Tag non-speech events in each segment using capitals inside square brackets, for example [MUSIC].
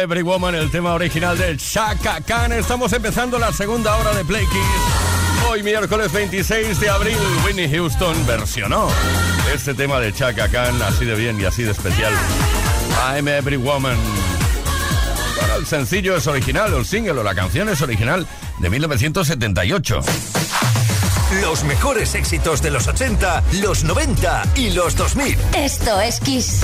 Every Woman, el tema original de Chaka Khan. Estamos empezando la segunda hora de Play Kiss. Hoy, miércoles 26 de abril, Whitney Houston versionó este tema de Chaka Khan así de bien y así de especial. I'm Every Woman. el sencillo es original, o el single o la canción es original de 1978. Los mejores éxitos de los 80, los 90 y los 2000. Esto es Kiss.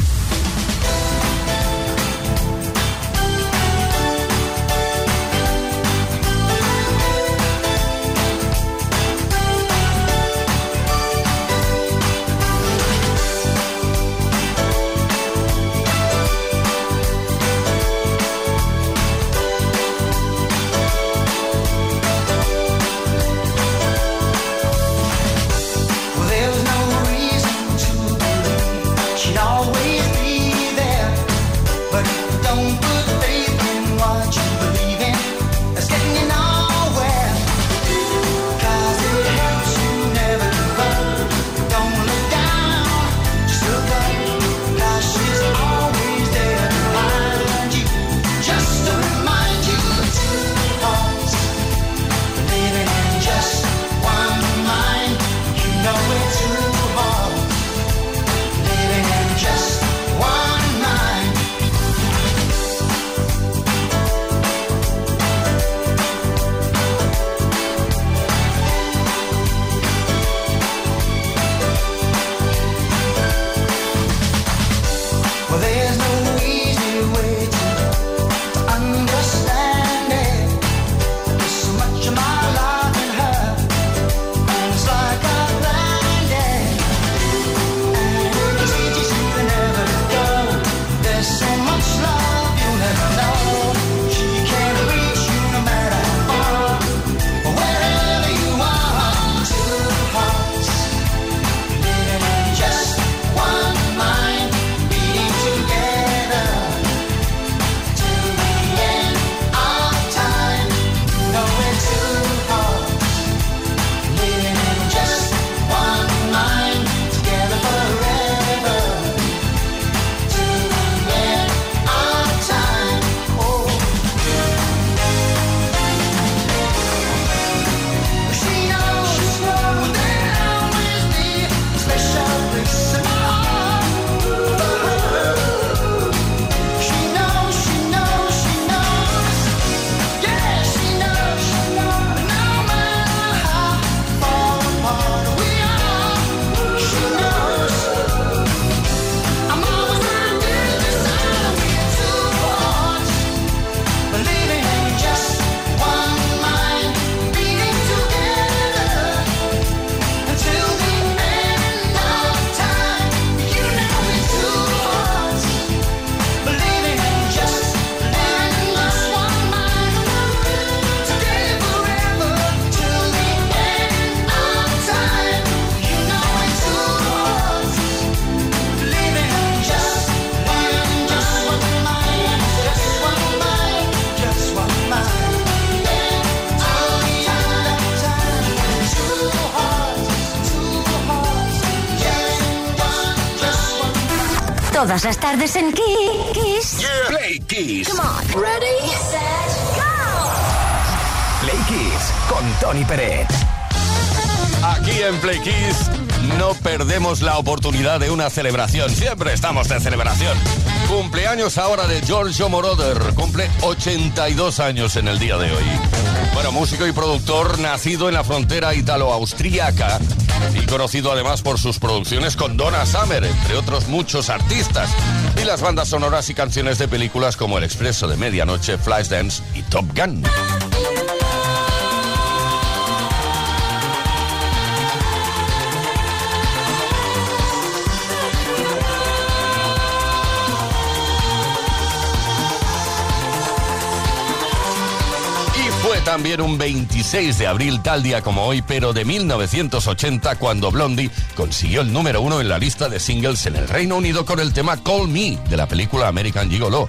Todas las tardes en Kiss. Play Kiss. Come on. Ready, set, go. Play Kiss con Tony Peret. Aquí en Play Kiss no perdemos la oportunidad de una celebración. Siempre estamos de celebración. Cumpleaños ahora de Giorgio Moroder. Cumple 82 años en el día de hoy. Bueno, músico y productor nacido en la frontera italo-austríaca y conocido además por sus producciones con Donna Summer, entre otros muchos artistas, y las bandas sonoras y canciones de películas como El Expreso de Medianoche, Flashdance y Top Gun. También un 26 de abril, tal día como hoy, pero de 1980, cuando Blondie consiguió el número uno en la lista de singles en el Reino Unido con el tema Call Me de la película American Gigolo.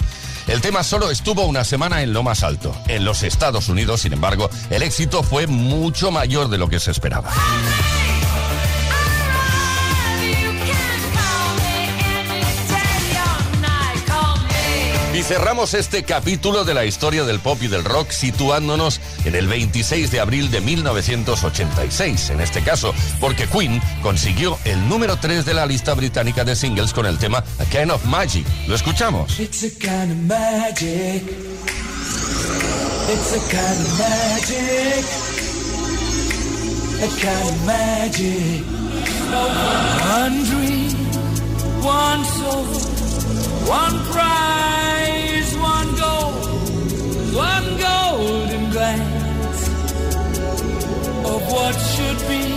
El tema solo estuvo una semana en lo más alto. En los Estados Unidos, sin embargo, el éxito fue mucho mayor de lo que se esperaba. Cerramos este capítulo de la historia del pop y del rock situándonos en el 26 de abril de 1986, en este caso, porque Queen consiguió el número 3 de la lista británica de singles con el tema A Kind of Magic. ¿Lo escuchamos? It's a kind of magic. It's a kind of magic. a kind of magic. Dream, one soul, one goal, one golden glance of what should be.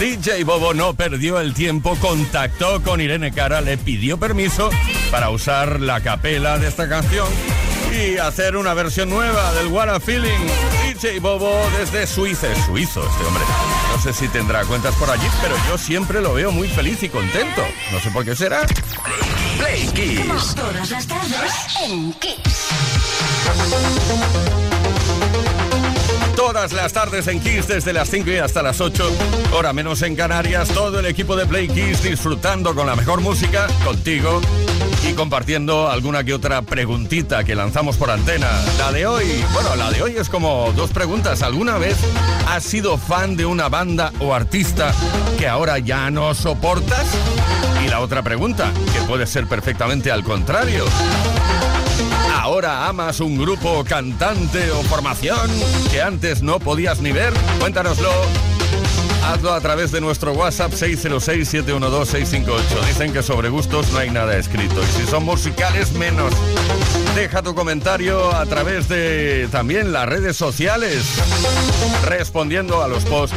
DJ Bobo no perdió el tiempo, contactó con Irene Cara, le pidió permiso para usar la capela de esta canción y hacer una versión nueva del What a Feeling. DJ Bobo desde Suiza, es suizo este hombre. No sé si tendrá cuentas por allí, pero yo siempre lo veo muy feliz y contento. No sé por qué será. Play Kiss. Todas las tardes en Kiss. Todas las tardes en Kiss desde las 5 y hasta las 8, hora menos en Canarias, todo el equipo de Play Kiss disfrutando con la mejor música, contigo y compartiendo alguna que otra preguntita que lanzamos por antena. La de hoy, bueno, la de hoy es como dos preguntas. ¿Alguna vez has sido fan de una banda o artista que ahora ya no soportas? Y la otra pregunta, que puede ser perfectamente al contrario. ¿Ahora amas un grupo, cantante o formación que antes no podías ni ver? Cuéntanoslo. Hazlo a través de nuestro WhatsApp 606-712-658. Dicen que sobre gustos no hay nada escrito. Y si son musicales, menos. Deja tu comentario a través de también las redes sociales. Respondiendo a los posts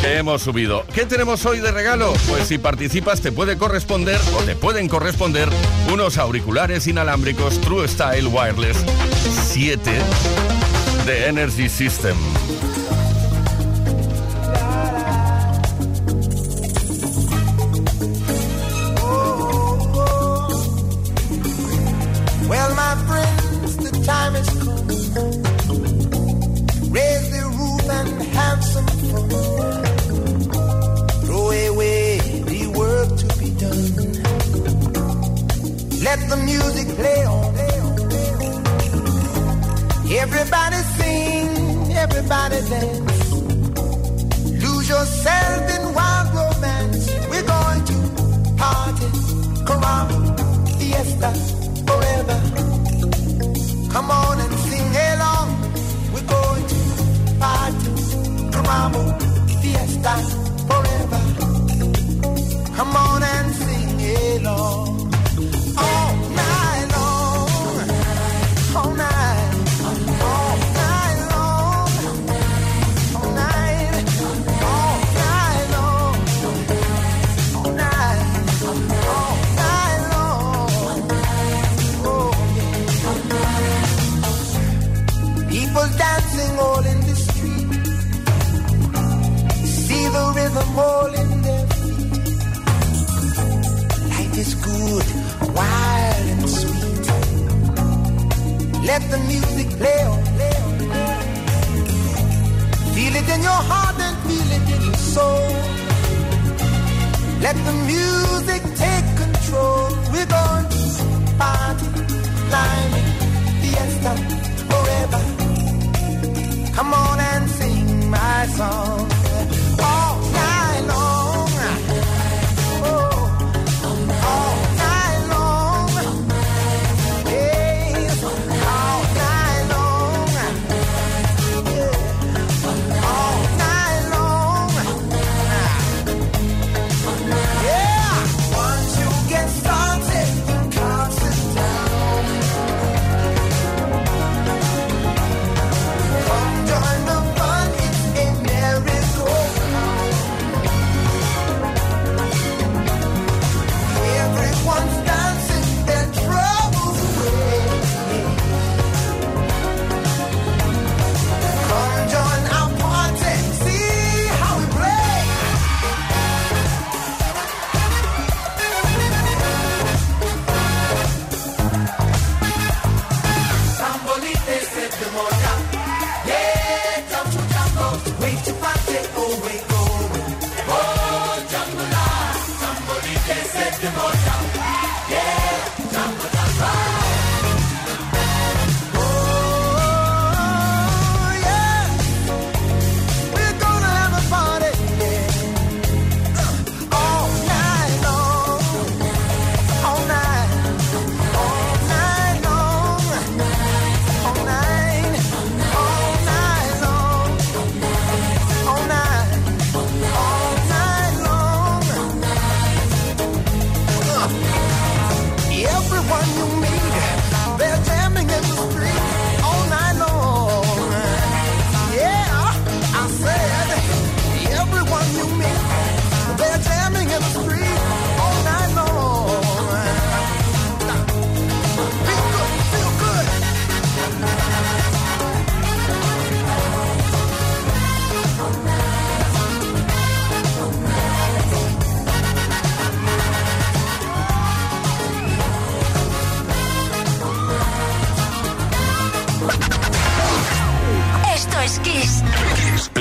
que hemos subido. ¿Qué tenemos hoy de regalo? Pues si participas te puede corresponder o te pueden corresponder unos auriculares inalámbricos True Style Wireless 7 de Energy System. Let the music play on. Everybody sing, everybody dance. Lose yourself in wild romance. We're going to party, caramba, fiesta, forever. Come on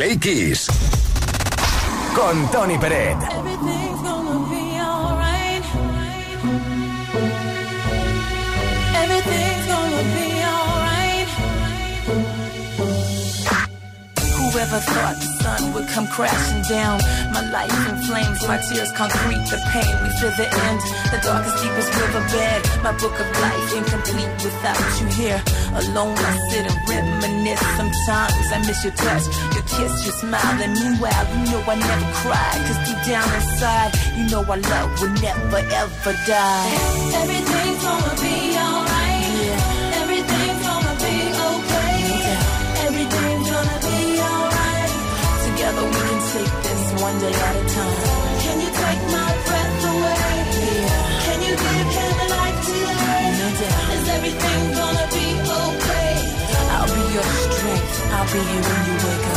Play Kiss. Con Tony Peret. Whoever thought the sun would come crashing down? My life in flames, my tears concrete, the pain we feel the end. The darkest, deepest riverbed. My book of life incomplete without you here. Alone, I sit and reminisce. Sometimes I miss your touch, kiss, your smile. And meanwhile, you know I never cry. Cause deep down inside, you know our love will never ever die. Everything's gonna be alright. Yeah. Everything's gonna be okay. Everything's gonna be alright. Together we can take this one day at a time. Can you take my breath away? Yeah. Can you give him a life today? No doubt. Is everything gonna be okay? I'll be your strength. I'll be here when you wake up.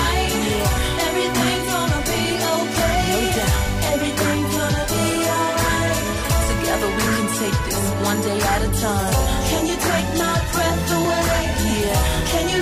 Take this one day at a time. Can you take my breath away? Yeah. Can you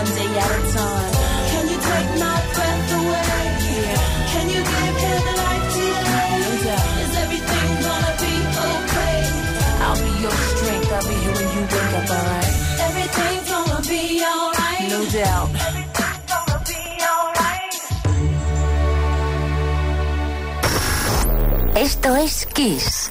one day at a time. Can you take my breath away? Yeah. Can you give him a life today? No doubt. Is everything gonna be okay? I'll be your strength. I'll be here when you wake up, alright? Everything's gonna be alright. No doubt. Everything's gonna be alright. Esto es Kiss.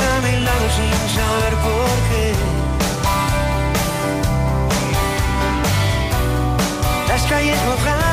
A mi lado sin saber por qué. Las calles mojadas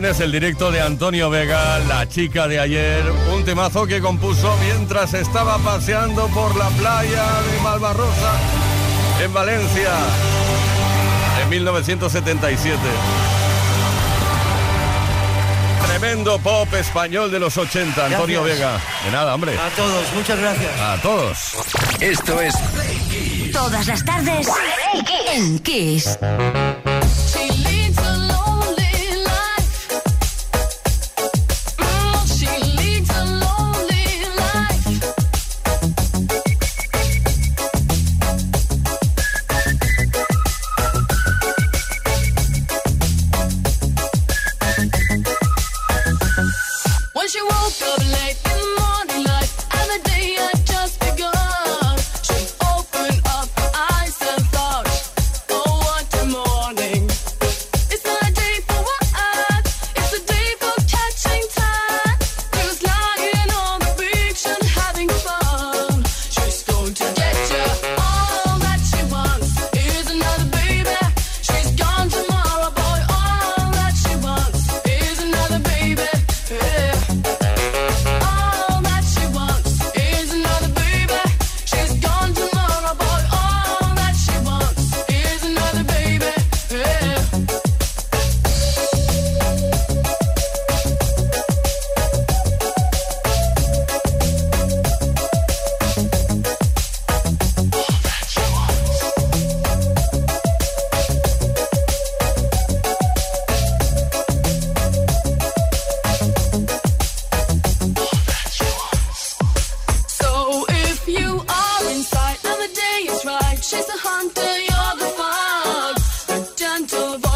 tienes, el directo de Antonio Vega, la chica de ayer, un temazo que compuso mientras estaba paseando por la playa de Malvarrosa, en Valencia, en 1977. Tremendo pop español de los 80, Antonio Vega. De nada, hombre. A todos, muchas gracias. A todos. Esto es Todas las tardes en Kiss.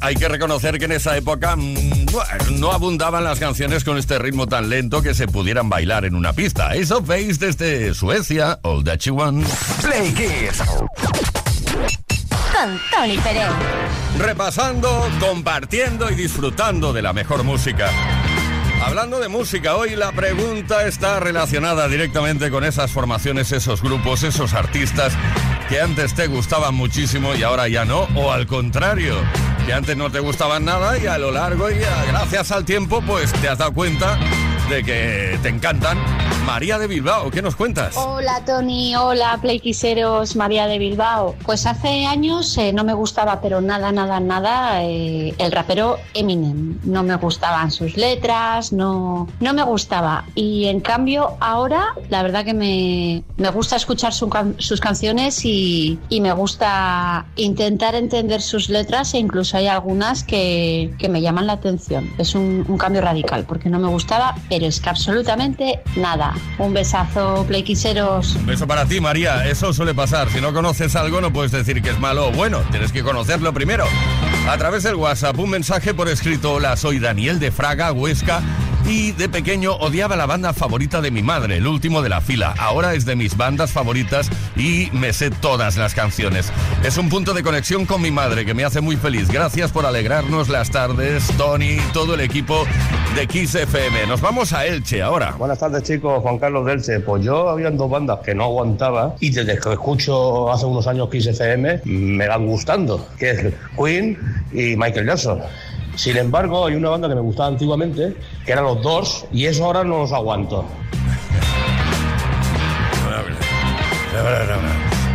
hay que reconocer que en esa época mm, no abundaban las canciones con este ritmo tan lento que se pudieran bailar en una pista. Eso veis desde Suecia, All That You Want. Play Kiss. Con Tony Pérez. Repasando, compartiendo y disfrutando de la mejor música. Hablando de música, hoy la pregunta está relacionada directamente con esas formaciones, esos grupos, esos artistas que antes te gustaban muchísimo y ahora ya no, o al contrario que antes no te gustaban nada y a lo largo y gracias al tiempo pues te has dado cuenta de que te encantan. María de Bilbao, ¿qué nos cuentas? Hola Tony, hola Playquiseros, María de Bilbao. Pues hace años eh, no me gustaba, pero nada, nada, nada, eh, el rapero Eminem. No me gustaban sus letras, no, no me gustaba. Y en cambio ahora, la verdad que me, me gusta escuchar sus canciones y, y, me gusta intentar entender sus letras e incluso hay algunas que, que me llaman la atención. Es un, un cambio radical porque no me gustaba, pero es que absolutamente nada. Un besazo, playquiseros. Un beso para ti, María. Eso suele pasar. Si no conoces algo, no puedes decir que es malo o bueno. Tienes que conocerlo primero. A través del WhatsApp, un mensaje por escrito. Hola, soy Daniel de Fraga, Huesca Y de pequeño odiaba la banda favorita de mi madre, el último de la fila. Ahora es de mis bandas favoritas y me sé todas las canciones. Es un punto de conexión con mi madre que me hace muy feliz. Gracias por alegrarnos las tardes, Tony todo el equipo de Kiss FM. Nos vamos a Elche ahora. Buenas tardes chicos, Juan Carlos de Elche. Pues yo había dos bandas que no aguantaba y desde que escucho hace unos años Kiss FM me van gustando, que es Queen y Michael Jackson. Sin embargo, hay una banda que me gustaba antiguamente, que eran los dos, y eso ahora no los aguanto.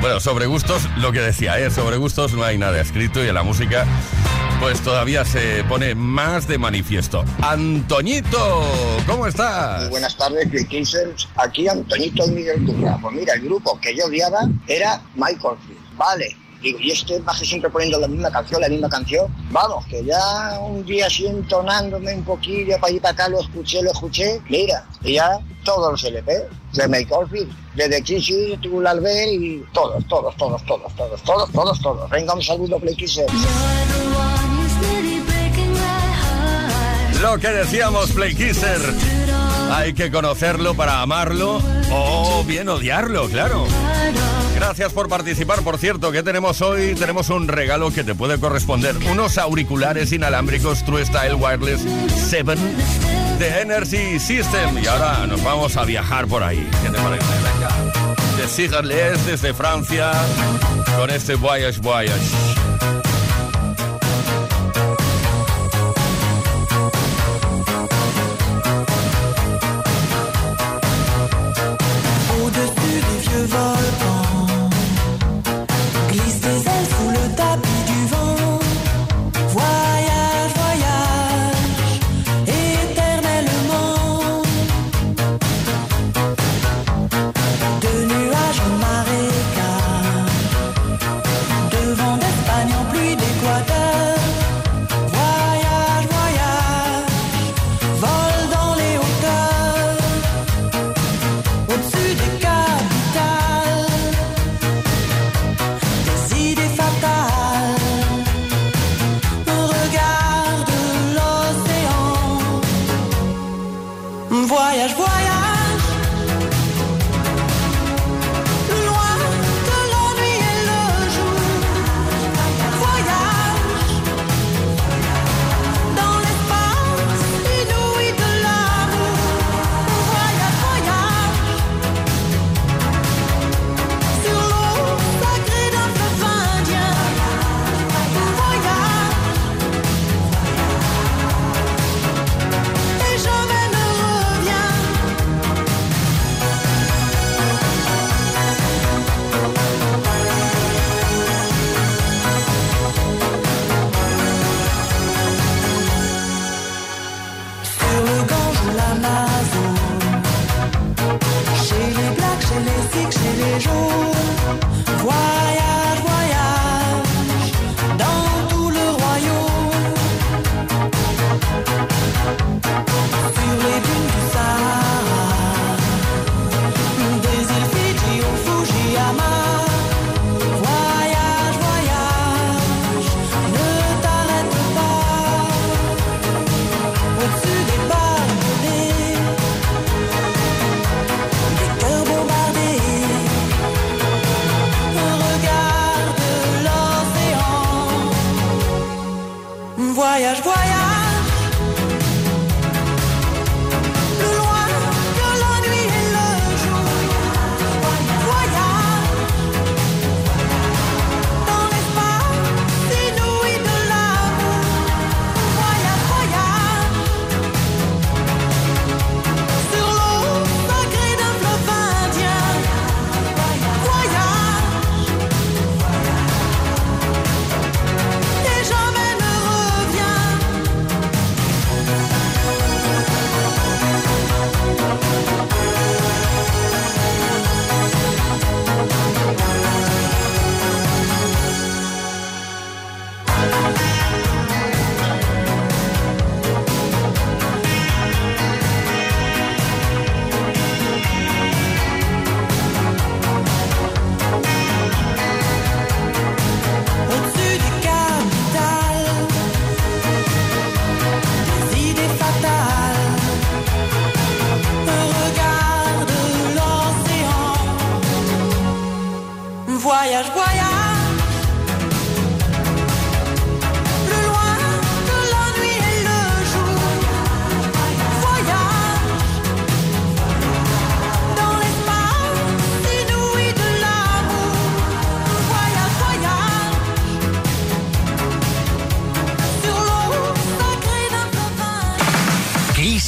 Bueno, sobre gustos, lo que decía, ¿eh? sobre gustos no hay nada escrito y en la música pues todavía se pone más de manifiesto. Antoñito, ¿cómo estás? Muy buenas tardes, Kissers. Aquí Antoñito y Miguel Turra. Pues mira, el grupo que yo odiaba era Michael Field. Vale, Digo, y este baje siempre poniendo la misma canción, la misma canción. Vamos, que ya un día así entonándome un poquillo para ir para acá, lo escuché, lo escuché. Mira, y ya todos los LP de Make Field, de The Kissy, Tubular Albert y todos, todos, todos, todos, todos, todos, todos, todos. Venga, un saludo, Play Kisser. Lo que decíamos, Play Kisser. [LAUGHS] Hay que conocerlo para amarlo o bien odiarlo, claro. Gracias por participar. Por cierto, ¿qué tenemos hoy? Tenemos un regalo que te puede corresponder. Unos auriculares inalámbricos True Style Wireless 7 de Energy System. Y ahora nos vamos a viajar por ahí. ¿Qué te parece? Venga. De desde Francia con este Voyage Voyage.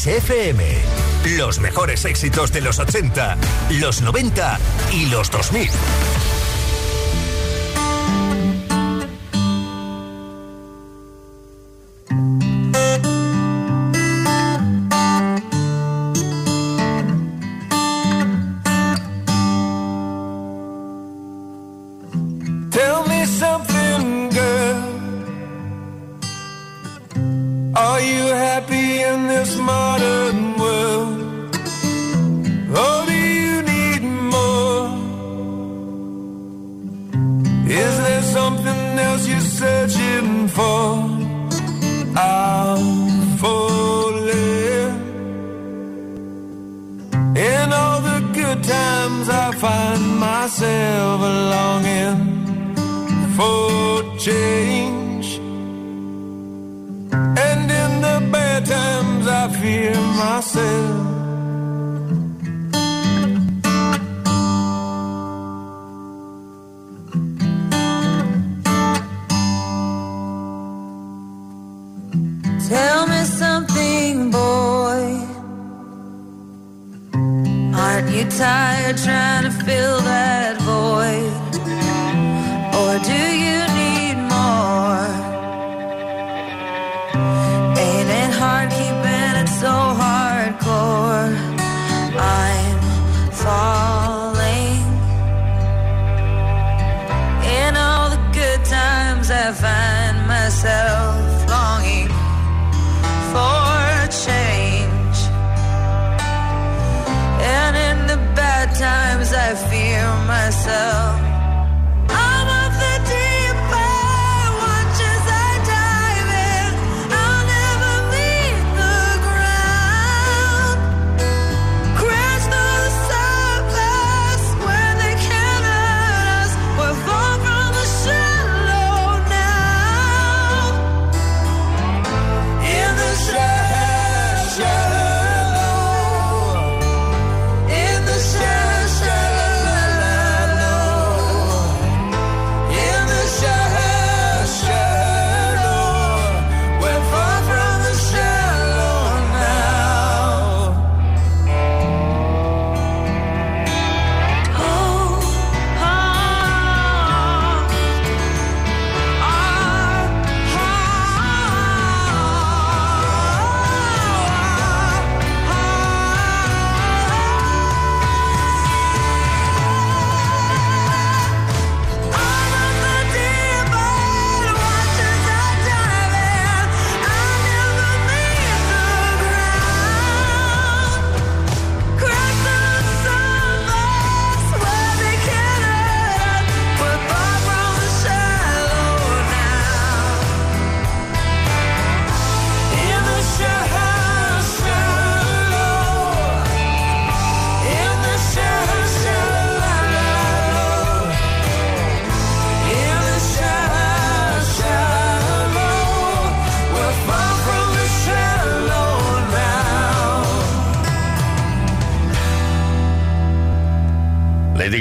FM. Los mejores éxitos de los 80, los 90 y los 2000. You're tired trying to fill that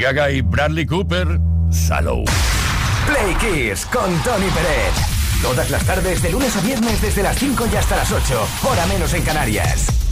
Y Bradley Cooper, Salou. Play Kiss con Tony Pérez. Todas las tardes, de lunes a viernes, desde las 5 y hasta las 8, hora menos en Canarias.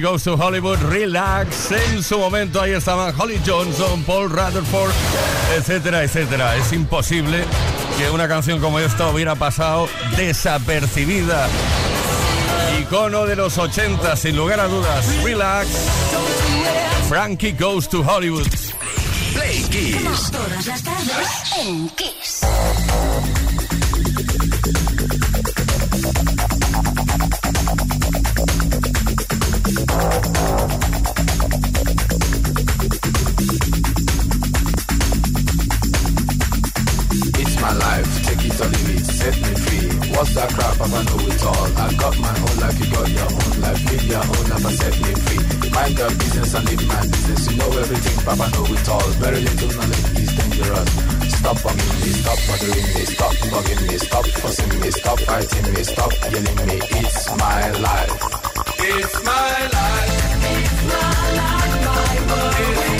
Goes to Hollywood, Relax. En su momento ahí estaban Holly Johnson, Paul Rutherford, etcétera, etcétera. Es imposible que una canción como esta hubiera pasado desapercibida. Icono de los 80, sin lugar a dudas. Relax. Frankie Goes to Hollywood. Play Kiss. Todas las tardes en Kiss. Set me free. Mind your business and live my business. You know everything, Papa know it all. Very little knowledge is dangerous. Stop bugging me, stop bothering me, stop bugging me, stop fussing me, stop fighting me, stop yelling me. It's my life. It's my life. It's my life, my world.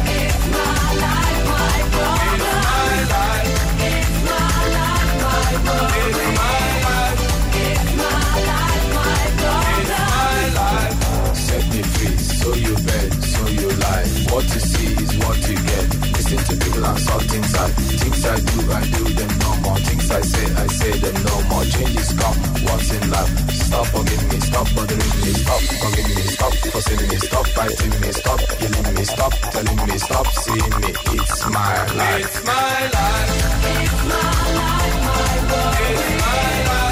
Telling me, free, so you bet, so you lie. What you see is what you get. Listen to people I've solved inside Things I do, I do them no more. Things I say, I say them no more. Changes come, what's in life? stop forgive me, stop, bothering me, stop, forgive me, stop, forcing me, stop, fighting me, stop, giving me, stop, telling me, stop, seeing me. It's my life. It's my life. It's my life. It's my.